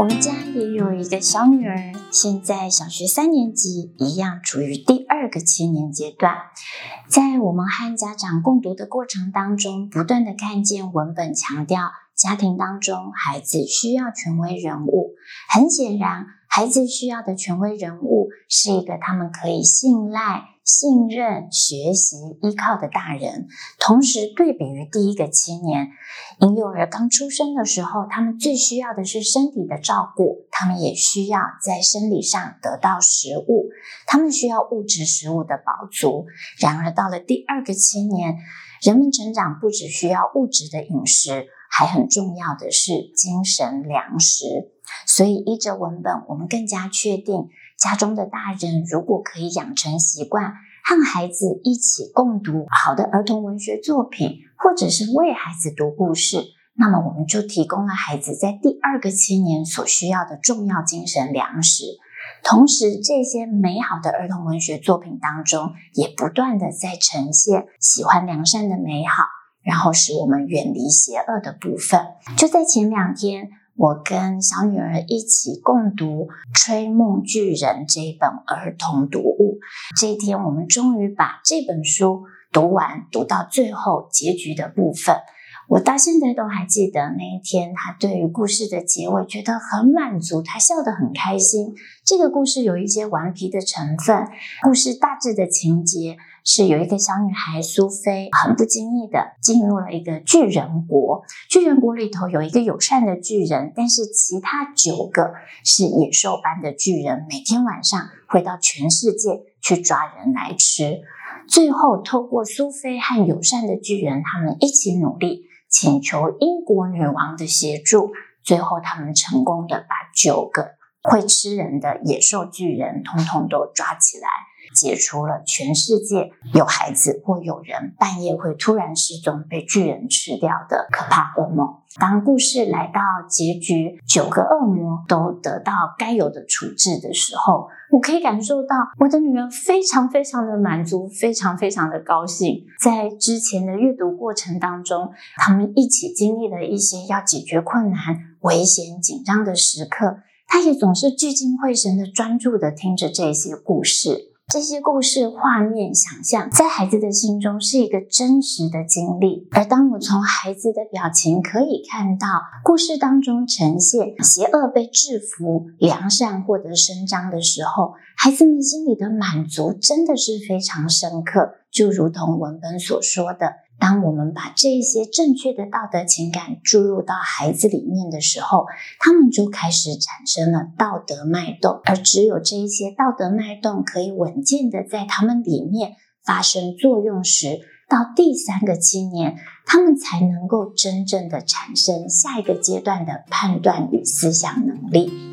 我们家也有一个小女儿现在小学三年级，一样处于第二个七年阶段。在我们和家长共读的过程当中，不断的看见文本强调家庭当中孩子需要权威人物。很显然，孩子需要的权威人物是一个他们可以信赖。信任、学习、依靠的大人，同时对比于第一个七年，婴幼儿刚出生的时候，他们最需要的是身体的照顾，他们也需要在生理上得到食物，他们需要物质食物的饱足。然而到了第二个七年，人们成长不只需要物质的饮食，还很重要的是精神粮食。所以依着文本，我们更加确定。家中的大人如果可以养成习惯，和孩子一起共读好的儿童文学作品，或者是为孩子读故事，那么我们就提供了孩子在第二个七年所需要的重要精神粮食。同时，这些美好的儿童文学作品当中，也不断地在呈现喜欢良善的美好，然后使我们远离邪恶的部分。就在前两天。我跟小女儿一起共读《吹梦巨人》这一本儿童读物。这一天，我们终于把这本书读完，读到最后结局的部分。我到现在都还记得那一天，他对于故事的结尾觉得很满足，他笑得很开心。这个故事有一些顽皮的成分，故事大致的情节。是有一个小女孩苏菲，很不经意的进入了一个巨人国。巨人国里头有一个友善的巨人，但是其他九个是野兽般的巨人，每天晚上会到全世界去抓人来吃。最后，透过苏菲和友善的巨人，他们一起努力，请求英国女王的协助。最后，他们成功的把九个会吃人的野兽巨人通通都抓起来。解除了全世界有孩子或有人半夜会突然失踪被巨人吃掉的可怕噩梦。当故事来到结局，九个恶魔都得到该有的处置的时候，我可以感受到我的女儿非常非常的满足，非常非常的高兴。在之前的阅读过程当中，他们一起经历了一些要解决困难、危险、紧张的时刻，她也总是聚精会神的专注的听着这些故事。这些故事画面想象在孩子的心中是一个真实的经历，而当我从孩子的表情可以看到故事当中呈现邪恶被制服、良善获得伸张的时候，孩子们心里的满足真的是非常深刻，就如同文本所说的。当我们把这些正确的道德情感注入到孩子里面的时候，他们就开始产生了道德脉动，而只有这一些道德脉动可以稳健的在他们里面发生作用时，到第三个七年，他们才能够真正的产生下一个阶段的判断与思想能力。